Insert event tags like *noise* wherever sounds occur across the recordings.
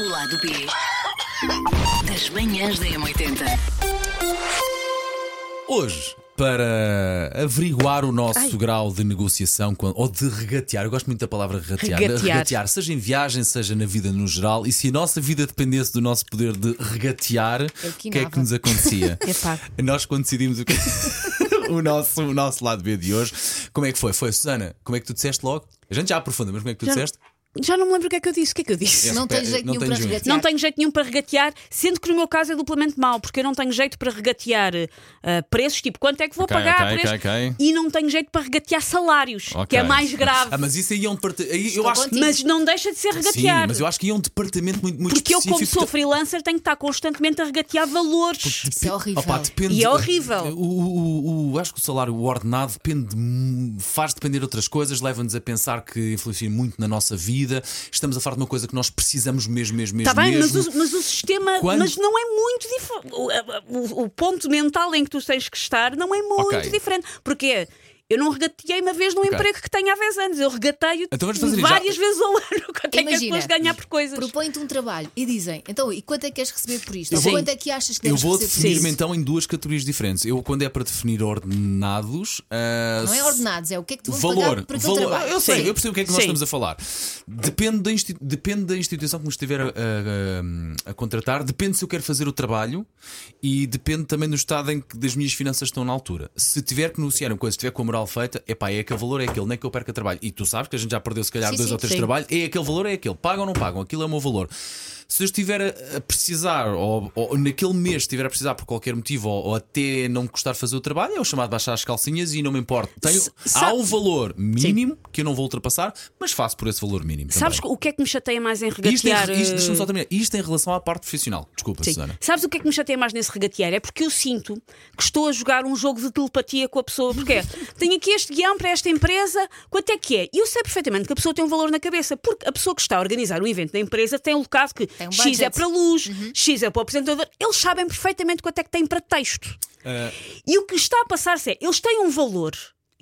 O lado B das manhãs da M80. Hoje, para averiguar o nosso grau de negociação com- ou de regatear, eu gosto muito da palavra regatear, Regatear. seja em viagem, seja na vida no geral, e se a nossa vida dependesse do nosso poder de regatear, o que é que quinava. nos acontecia? *laughs* Epá. Nós, quando decidimos o, que... *laughs* o, nosso, o nosso lado B de hoje, como é que foi? Foi, Susana, como é que tu disseste logo? A gente já aprofunda, mas como é que tu Já- disseste? Já não me lembro o que é que eu disse. O que é que eu disse? Não tem jeito Não nenhum para jeito. regatear. Não tenho jeito nenhum para regatear, sendo que no meu caso é duplamente mau, porque eu não tenho jeito para regatear ah, preços, tipo quanto é que vou Ok, pagar ok, preços, ok, ok. e não tenho jeito para regatear salários, que é mais grave. Ah, mas isso aí é um departamento. Eu acho que. Mas não deixa de ser Sim, regatear. mas eu acho que aí é um departamento muito, muito Porque eu, como específico. sou freelancer, tenho que estar constantemente a regatear valores. Isso é horrível. Opa, depende- E é horrível. O, o- o- acho que o salário, o ordenado, depende, de- faz depender de outras coisas, leva-nos a pensar que influencia muito na nossa vida. Estamos a falar de uma coisa que nós precisamos mesmo, mesmo, mesmo. Está Tá bem, mas o, mas o sistema Quando- mas não é muito diferente. O, o- o ponto mental em que tu tens que estar não é muito Ok. diferente. Porque eu não regateei uma vez num Ok. emprego que tenho há 10 anos. Eu regateio Então várias Já- vezes ao ano. *laughs* Quanto é que as Imagina, pessoas ganhar por coisas? Propõe-te um trabalho e dizem, então, e quanto é que queres receber por isto? Vou- quanto é que achas que Eu vou definir-me então em duas categorias diferentes. Eu, quando é para definir ordenados. ah, Não é ordenados, é o que é que te vão valor, pagar valor. trabalho. Eu sei, Sim. eu percebo o que é que nós Sim. estamos a falar. Depende da, depende da instituição que me estiver a, a- a contratar, depende se eu quero fazer o trabalho e depende também do estado em que das minhas finanças estão na altura. Se tiver que negociar uma coisa, se tiver com a moral feita, epá, é aquele valor, é aquele, nem que eu perca trabalho. E tu sabes que a gente já perdeu se calhar Sim, dois sim, ou três sim. trabalhos, é aquele valor, é aquele. Pagam ou não pagam, aquilo é o meu valor. Se eu estiver a, precisar, ou, ou naquele mês estiver a precisar por qualquer motivo, ou, ou até não me custar fazer o trabalho, é o chamado baixar as calcinhas e não me importa. Tenho, há o valor mínimo que eu não vou ultrapassar, mas faço por esse valor mínimo. Sabes também. o que é que me chateia mais em Isto, em, regatear? isto, eh, deixa-me só terminar. Isto em relação à parte profissional. Desculpa, Sim. Susana. Sabes o que é que me chateia mais nesse regatear? É porque eu sinto que estou a jogar um jogo de telepatia com a pessoa. Porque *laughs* é, tenho aqui este guião para esta empresa, quanto é que é? E eu sei perfeitamente que a pessoa tem um valor na cabeça, porque a pessoa que está a organizar o evento da empresa tem alocado que Tem um X é para luz, X é para o apresentador. Eles sabem perfeitamente quanto é que têm para texto. Eh, E o que está a passar-se é, eles têm um valor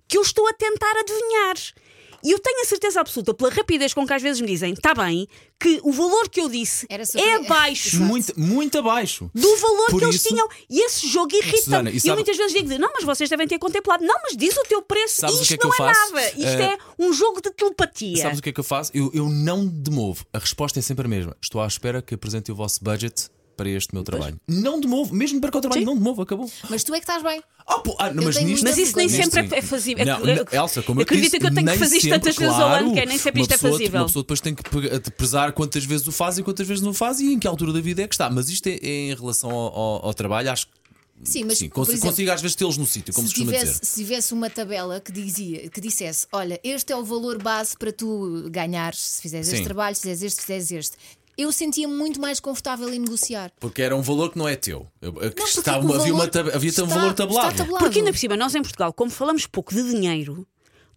que eu estou a tentar adivinhar. E eu tenho a certeza absoluta, pela rapidez com que às vezes me dizem, está bem, que o valor que eu disse Era super- é abaixo muito, muito abaixo. do valor Por que eles isso- tinham. E esse jogo irrita-me. Susana, e E eu sabe- muitas vezes digo: não, mas vocês devem ter contemplado. Não, mas diz o teu preço. Sabes o Isto que é que não eu é faço? nada. Isto Eh, é um jogo de telepatia. Sabes o que é que eu faço? Eu, eu não demovo. A resposta é sempre a mesma. Estou à espera que apresentem o vosso budget para este meu trabalho. Não demovo, mesmo para que o trabalho Sim. não demovo, acabou. Mas tu é que estás bem. Ah, pô, ah, não, Eu mas nisto, Mas isso nem sempre sim. é fazível. Não, Eu- não, Elsa, como eu acredito disse, que eu tenho que nem fazer isto tantas vezes ao claro, ano, que é, nem sempre isto é pessoa- fazível. Uma pessoa depois tem que pesar quantas vezes o faz e quantas vezes não faz e em que altura da vida é que está. Mas isto é, é em relação ao, ao- ao trabalho, acho que Sim, mas sim, cons- exemplo, consigo às vezes tê-los no sítio, como se se costuma tivesse, dizer. se tivesse uma tabela que dizia, que dissesse, olha, este é o valor base para tu ganhares se fizeres Sim. este trabalho, se fizeres este, se fizeres este. Eu sentia-me muito mais confortável em negociar. Porque era um valor que não é teu. Eu- eu- porque estava- o havia, uma, valor havia um está- valor está tabelado. tabelado. Porque ainda por cima, nós em Portugal, como falamos pouco de dinheiro,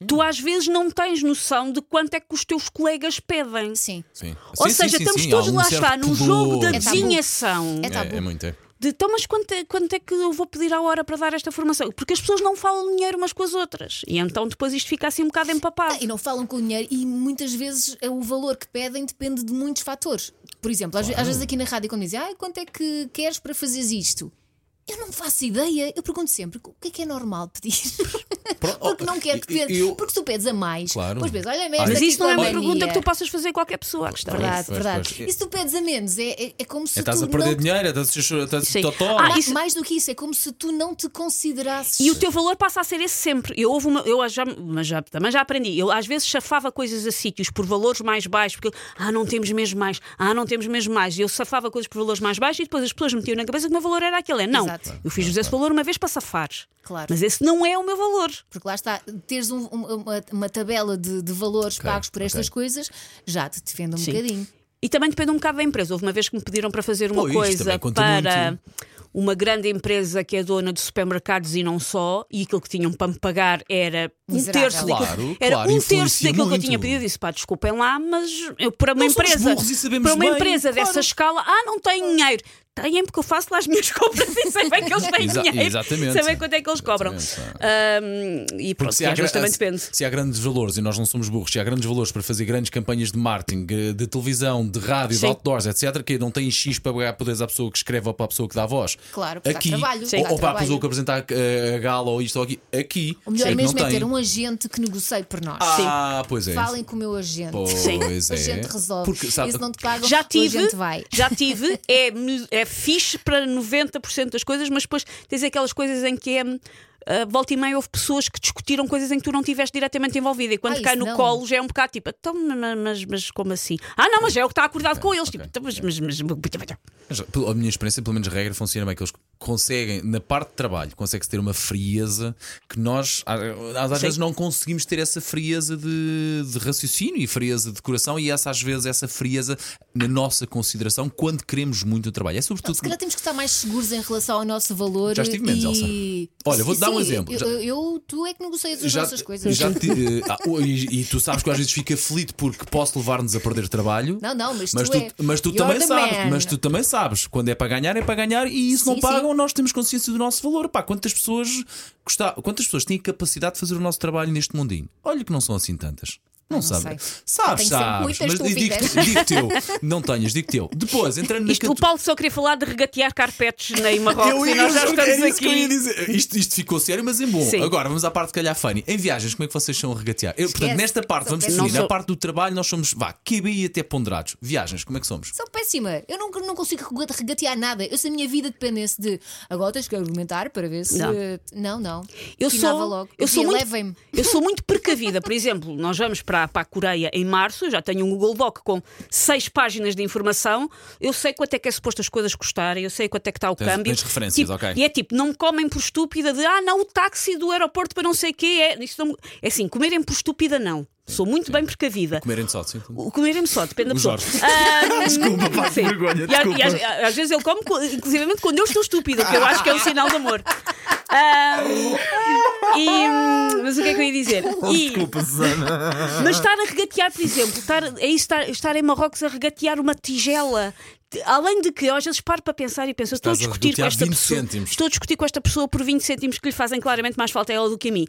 tu às vezes não tens noção de quanto é que os teus colegas pedem. Sim. Sim. Ou Sim, seja, sim, estamos sim, todos um lá está, num jogo de É tabu. adivinhação. É tabu. É, é muito. É. De, então, mas quanto é, quanto é que eu vou pedir à hora para dar esta formação? Porque as pessoas não falam dinheiro umas com as outras. E então depois isto fica assim um bocado empapado. E não falam com o dinheiro e muitas vezes eh, o valor que pedem depende de muitos fatores. Por exemplo, às, ve- às vezes aqui na rádio, quando dizem ah, quanto é que queres para fazeres isto? Eu não faço ideia. Eu pergunto sempre o que é que é normal pedir? *laughs* *laughs* Porque não quero que pedir. eu- Porque se tu pedes a mais, Claro. depois pedes, olha, Mas Mas isso não é uma pergunta que tu possas fazer a qualquer pessoa. A questão é Verdade, Pois, verdade. pois. E se tu pedes a menos, é, é, é como se É, estás tu a perder não... dinheiro, estás a ser estás totó. Ah, isso- Mais do que isso, é como se tu não te considerasses. E o teu valor passa a ser esse sempre. Eu, houve uma, eu já, mas já, também já aprendi. Eu às vezes chafava coisas a sítios por valores mais baixos, porque ah, não temos mesmo mais, ah, não temos mesmo mais. E eu safava coisas por valores mais baixos e depois as pessoas metiam na cabeça que o meu valor era aquele. É, não, Exato. Eu fiz-vos esse valor uma vez para safar. Claro. Mas esse não é o meu valor. Porque lá está, teres um- um- uma, uma tabela de, de valores pagos por estas coisas já te defende um Sim. bocadinho. E também depende um bocado da empresa. Houve uma vez que me pediram para fazer uma Pois, coisa para muito. uma grande empresa que é dona de supermercados e não só, e aquilo que tinham para me pagar era um Miserável. terço daquilo, Claro, era claro, um terço daquilo que eu tinha pedido. Disse, pá, desculpem lá, mas eu para uma Não empresa, para uma bem, empresa claro. dessa escala, ah, não tenho dinheiro. Têm, porque eu faço lá as minhas *laughs* compras e sei bem que eles têm Exa- dinheiro. exatamente. Sei bem quanto é que eles cobram. Ahm, e pronto, se e há, às vezes gra- também depende. se há grandes valores, e nós não somos burros, se há grandes valores para fazer grandes campanhas de marketing, eh, de televisão, de rádio, de Sim. outdoors, etc., que não tem X para pagar poderes à pessoa que escreve ou para a pessoa que dá a voz. Claro, porque aqui, trabalho, Sim. ou, ou para a pessoa que apresentar eh, a gala ou isto ou aqui. Aqui, O melhor é mesmo não é tem. ter um agente que negocie por nós. Ah, pois é. Falem com o meu agente. Sim. Pois O é. agente resolve. Porque, sabe, e se não te pagam, Já o tive, agente vai. já tive, é, é fixe para 90% das coisas, mas depois tens aquelas coisas em que é. Ah, volta e meia houve pessoas que discutiram coisas em que tu não estiveste diretamente envolvida e quando Ah, cai no não. colo já é um bocado tipo, então, mas, mas, mas como assim? Ah, não, mas é o que está acordado com eles. Tipo, então, mas, mas, mas- Mas, pelo- a minha experiência, pelo menos a regra, funciona bem que eles conseguem, na parte de trabalho, consegue-se ter uma frieza que nós às, às vezes não conseguimos ter essa frieza de, de raciocínio e frieza de coração e essa às vezes essa frieza na nossa consideração quando queremos muito o trabalho. É sobretudo Se calhar temos que estar mais seguros em relação ao nosso valor. Já estive menos, e... Olha, vou-te dar um Sim, exemplo. Eu, eu- tu é que negocias as já, nossas coisas. já te- *laughs* eh, ah, e, e tu sabes que às vezes fico aflito porque posso levar-nos a perder trabalho. Não, não, mas, Mas tu, tu, é. mas tu também sabes, man. mas tu também sabes, quando é para ganhar, é para ganhar e isso não Sim, pagam, nós temos consciência do nosso valor. Pá, quantas pessoas gostar, quantas pessoas têm capacidade de fazer o nosso trabalho neste mundinho? Olha que não são assim tantas. Não, não sabes. Sabes, Mas digo-te digo-te eu. *laughs* Não tenhas, digo-te eu. Depois, entrando Isto naquele. o Paulo só queria falar de regatear carpetes na em *laughs* Marrocos e nós já estamos isso que eu ia aqui. dizer. Isto, isto ficou sério, mas é bom. Sim. Agora vamos à parte de calhar funny. Em viagens, como é que vocês são a regatear? Eu, portanto, nesta parte, Sou vamos definir. Na parte do trabalho, nós somos, vá, QBI até ponderados. Viagens, como é que somos? Sou péssima. Eu não, não consigo rega- regatear nada. Eu, se a minha vida dependesse de agora tens que argumentar para ver se. Não. Não, não. Eu Finava sou, logo. eu sou muito, Levem-me. eu sou muito precavida. Por exemplo, nós vamos para, para a Coreia em março, eu já tenho um Google Doc com seis páginas de informação, eu sei quanto é que é suposto as coisas custarem, eu sei quanto é que está o Tens- câmbio. tens referências, Tipo, ok. E é tipo, não me comem por estúpida de ah, não, o táxi do aeroporto para não sei o quê. É, isso não- é assim, comerem por estúpida, não. Sou muito bem precavida. Comerem só, sim. O comerem só, depende da pessoa. Ah, *laughs* Desculpa, pá, sim. vergonha, E, desculpa. e às, às vezes ele come, co- inclusivamente quando eu estou estúpida, que eu acho que é um sinal de amor. Ah, *laughs* e, hum, mas o que é que eu ia dizer? *laughs* E- Desculpa, Susana. mas estar a regatear, por exemplo, estar, é isso, estar, estar em Marrocos a regatear uma tigela. Além de que às vezes paro para pensar e penso, estou a Estás a discutir com esta 20 pessoa. cêntimos. Estou a discutir com esta pessoa por 20 cêntimos que lhe fazem claramente mais falta a ela do que a mim.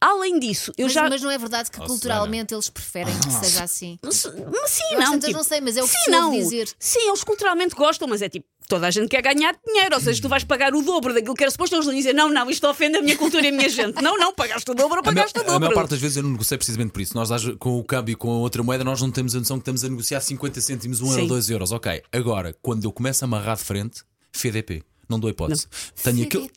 Além disso, eu Mas, já. mas não é verdade que Oh, culturalmente eles preferem que seja assim. Mas Sim, Eu às não. tipo, não sei, mas é o que sim, não. dizer. Sim, eles culturalmente gostam, mas é tipo, toda a gente quer ganhar dinheiro. Ou seja, tu vais pagar o dobro daquilo que era suposto, eles vão dizer: não, não, isto ofende a minha cultura e a minha gente. Não, não, pagaste o dobro ou pagaste o a maior dobro. parte das vezes eu não negociei precisamente por isso. Nós, com o câmbio e com a outra moeda, nós não temos a noção que estamos a negociar 50 cêntimos, 1 euro, Sim. 2 euros. Ok, agora, quando eu começo a amarrar de frente, FDP. Não dou hipótese. Tenho aquele.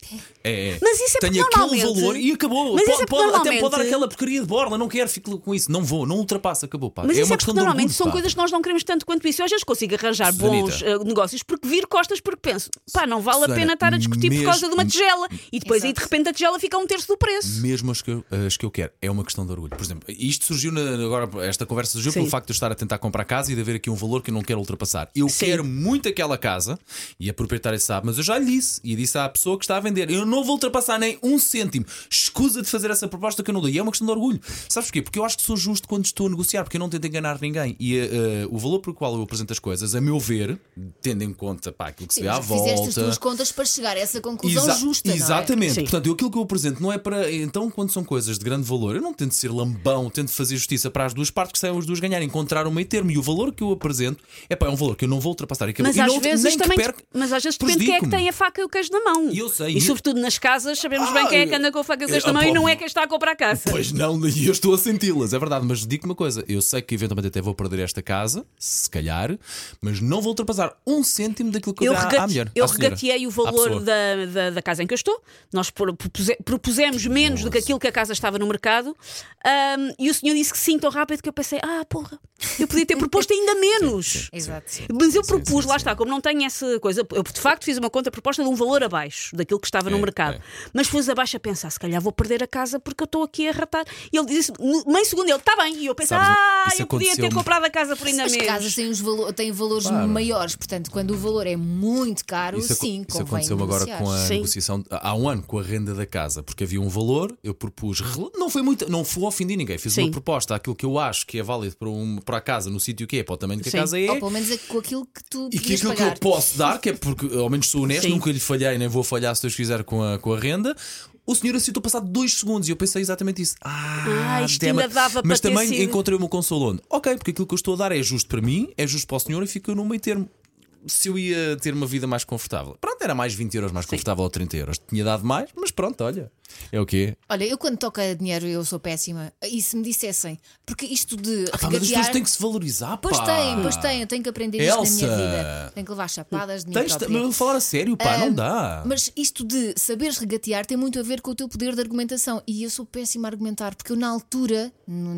É, é. Mas isso é Tenho porque aquele valor e acabou. Mas isso pode, é pode- até pode dar aquela porcaria de borla. Não quero, fico com isso. Não vou, não ultrapassa, acabou. Pá. Mas é isso uma é questão normalmente orgulho, são pá. coisas que nós não queremos tanto quanto isso. Eu às vezes consigo arranjar bons Susanita. eh, negócios porque vir costas porque penso, pá, não vale a Susana, pena estar a discutir por causa de uma mesmo- tigela. E depois aí de Exato. repente a tigela fica a um terço do preço. Mesmo as que, eu, as que eu quero. É uma questão de orgulho. Por exemplo, isto surgiu na- agora, esta conversa surgiu Sim. pelo facto de eu estar a tentar comprar casa e de haver aqui um valor que eu não quero ultrapassar. Eu Sim. quero muito aquela casa e a proprietária sabe, mas eu já disse e disse à pessoa que está a vender: eu não vou ultrapassar nem um cêntimo. Escusa de fazer essa proposta que eu não dou. E é uma questão de orgulho. Sabes porquê? Porque eu acho que sou justo quando estou a negociar, porque eu não tento enganar ninguém. E eh, o valor por qual eu apresento as coisas, a meu ver, tendo em conta pá, aquilo que se vê à mas fizeste as volta. tuas contas para chegar a essa conclusão Exa- justa. não é? Exatamente. Sim. Portanto, eu, aquilo que eu apresento não é para. Então, quando são coisas de grande valor, eu não tento ser lambão, tento fazer justiça para as duas partes que saiam os dois ganharem, encontrar um meio termo. E o valor que eu apresento é, pá, é um valor que eu não vou ultrapassar. E. Mas às não, vezes nem que também. mas às vezes depende de quem é que prejudico-me. A faca e o queijo na mão. E eu sei, E sobretudo nas casas sabemos bem Ah, quem é que anda com a faca e o queijo ah, na mão e não é quem está a comprar a casa. Pois não, *laughs* e eu estou a senti-las, é verdade. Mas digo-te uma coisa: eu sei que eventualmente até vou perder esta casa, se calhar, mas não vou ultrapassar um cêntimo daquilo que eu, à- regate- à mulher. eu regateei o valor da, da, da casa em que eu estou. Nós pro- propuse- propusemos menos do que aquilo que a casa estava no mercado. Ahm, e o senhor disse que sim tão rápido que eu pensei: ah, porra, eu podia ter proposto ainda menos. Exato. Mas eu propus, lá está, como não tenho essa coisa, eu de facto fiz uma conta proposta de um valor abaixo daquilo que estava no É, mercado. é. Mas foi abaixo a pensar, se calhar vou perder a casa porque eu estou aqui a ratar. E ele disse, meio segundo, ele está bem. E eu pensei, Sabes, ah, isso eu podia ter comprado a casa por ainda As menos. casas têm, os valo- têm valores maiores, portanto, quando o valor é muito caro, Isso, sim, isso convém aconteceu-me agora negociar. com a Sim. negociação há um ano com a renda da casa, porque havia um valor, eu propus, não foi muito, não fui ofendi ninguém, fiz Sim. uma proposta àquilo que eu acho que é válido para, um, para a casa no sítio que é, para o tamanho que Sim. a casa é. Ou pelo menos é com aquilo que tu E que aquilo que pagar. eu posso dar, que é porque ao menos sou honesto, Sim. nunca lhe falhei, nem vou falhar se Deus quiser com a, com a renda. O senhor aceitou passado dois segundos e eu pensei exatamente isso. Ah, Ah, isto ainda dava Mas para também sido. encontrei o meu consolo onde, ok, porque aquilo que eu estou a dar é justo para mim, é justo para o senhor e fica no meio termo. Se eu ia ter uma vida mais confortável, pronto, era mais 20 euros mais confortável ou 30 euros. Tinha dado mais, mas pronto, olha, é o quê? Olha, eu quando toca dinheiro eu sou péssima. E se me dissessem, porque isto de Ah, pá, mas as pessoas têm que se valorizar, Pois pá. tem, pois tem, eu tenho que aprender isto na minha Elsa. vida. Tenho que levar chapadas de Tens, própria. mas falar a sério, pá, não dá. Mas isto de saberes regatear tem muito a ver com o teu poder de argumentação. E eu sou péssima a argumentar, porque eu, na altura,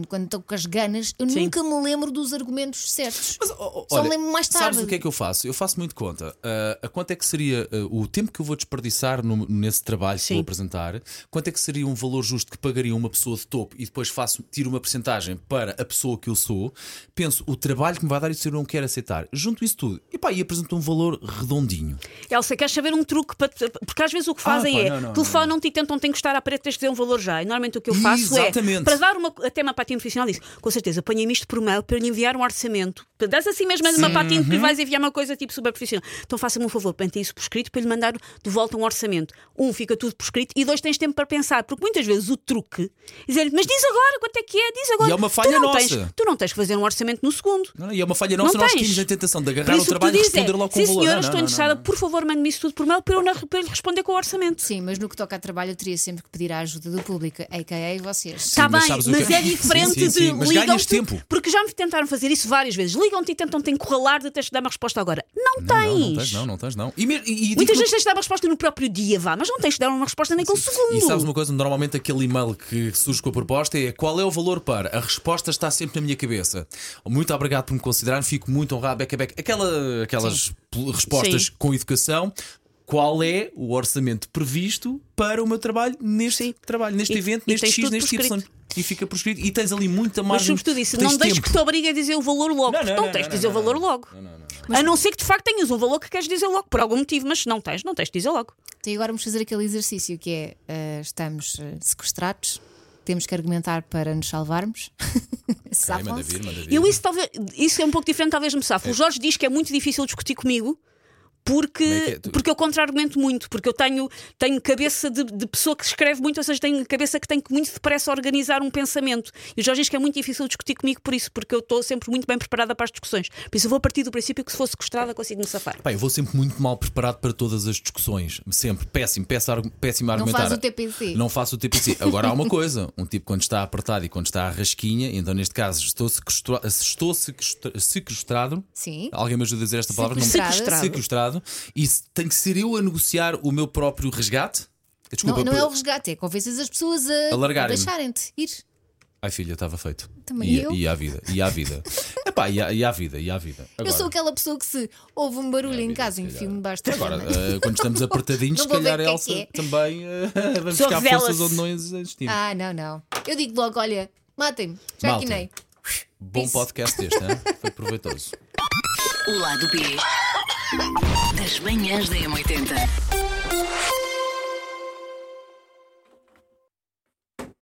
quando estou com as ganas, eu Sim. nunca me lembro dos argumentos certos. Mas, oh, Só me lembro mais tarde. Sabes o que é que eu faço? Eu faço muito conta. Ah, a quanto é que seria ah, o tempo que eu vou desperdiçar no- nesse trabalho que Sim. vou apresentar? Quanto é que seria um valor justo que pagaria uma pessoa de topo e depois faço, tiro uma percentagem para a pessoa que eu sou? Penso, o trabalho que me vai dar isso eu não quero aceitar. Junto isso tudo e pá, e apresento um valor redondinho. Elsa, queres saber um truque? Para... Porque às vezes o que fazem pá, é telefonam-te e tentam te encostar à parede, tens de dizer um valor já. E normalmente o que eu faço Exatamente. é, para dar uma, até uma patinha profissional, disse, com certeza, ponha-me isto por mail para lhe enviar um orçamento. Dás assim mesmo uma patinha que lhe vais enviar uma coisa tipo super profissional. Então faça-me um favor, mantém isso por escrito para lhe mandar de volta um orçamento. Um, fica tudo por escrito e dois, tens tempo para pensar. Porque muitas vezes o truque é dizer mas diz agora quanto é que é, diz agora. E é uma Tu falha não nossa. Tens, tu não tens que fazer um orçamento no segundo. Não, não, e é uma falha nossa, Não nós tens. tínhamos a tentação de agarrar o que tu trabalho e responder é, logo com sim o valor. senhora, Não, estou não, não, interessada, não. por favor, mande-me isso tudo por mail para eu, na- para eu lhe responder com o orçamento. Sim, mas no que toca a trabalho eu teria sempre que pedir a ajuda do público, a.k.a. vocês. Está bem, o mas que é- é diferente Sim, sim, sim, de mas ligam-te, ganhas tempo. Porque já me tentaram fazer isso várias vezes. Ligam-te e tentam te encurralar de teres de dar uma resposta agora. Não, Não, tens. não, não tens, não, não tens, não. E, e- e Muitas vezes tens de dar uma resposta no próprio dia, vá, mas não tens de dar uma resposta nem com um segundo. E sabes uma coisa? Normalmente aquele e-mail que surge com a proposta é qual é o valor para? A resposta está sempre na minha cabeça. Muito obrigado por me considerar, fico muito honrado, beca, beca. Aquela, aquelas pl- respostas Sim. com educação. Qual é o orçamento previsto para o meu trabalho neste Sim. trabalho, neste E- evento, e neste X, neste Y? E fica por escrito. E tens ali muita Mas margem. sobretudo isso, não deixes tempo. que te obrigue a dizer o valor logo. Não, não, não, não, tens não, de dizer não, o valor não. logo. A não ser que de facto tenhas um valor que queres dizer logo, por algum motivo, mas se não tens, não tens de dizer logo. Então agora vamos fazer aquele exercício que é: eh, estamos eh, sequestrados, temos que argumentar para nos salvarmos. Ok, *laughs* manda vir, manda vir. Eu isso talvez isso é um pouco diferente, talvez me safo. O Jorge diz que é muito difícil discutir comigo. Porque, é é? Tu- porque eu contra-argumento muito, porque eu tenho, tenho cabeça de, de pessoa que escreve muito, ou seja, tenho cabeça que tem que muito depressa organizar um pensamento. E o Jorge diz que é muito difícil discutir comigo por isso, porque eu estou sempre muito bem preparada para as discussões. Por isso eu vou a partir do princípio que se fosse sequestrada consigo me safar. Eu vou sempre muito mal preparado para todas as discussões. Sempre. Péssimo, péssimo, péssimo a Não argumentar. faz o TPC. Não faço o TPC. Agora há uma coisa: um tipo quando está apertado e quando está à rasquinha, então neste caso estou sequestra- estou sequestra- sequestrado. Sim. Alguém me ajuda a dizer esta palavra? Não- Sequestrado. Sequestrado. E se- tem que ser eu a negociar o meu próprio resgate? Desculpa, Não, não é o resgate, é convences as pessoas a, A a deixarem-te ir. Ai filha, estava feito. Também e, eu. e à vida, e à vida. *laughs* Epá, e à, e à vida, e à vida. Eu Agora, sou aquela pessoa que se ouve um barulho em vida, casa, enfio-me debaixo da Agora, eh, quando estamos *laughs* apertadinhos, Não se vou ver calhar o que é Elsa que é. também eh, *laughs* vamos buscar forças onde não existem. Ah, não, não. Eu digo logo: olha, matem-me, já Malta. quinei. Bom Isso. podcast este, hein? foi proveitoso. O lado B das manhãs da M80.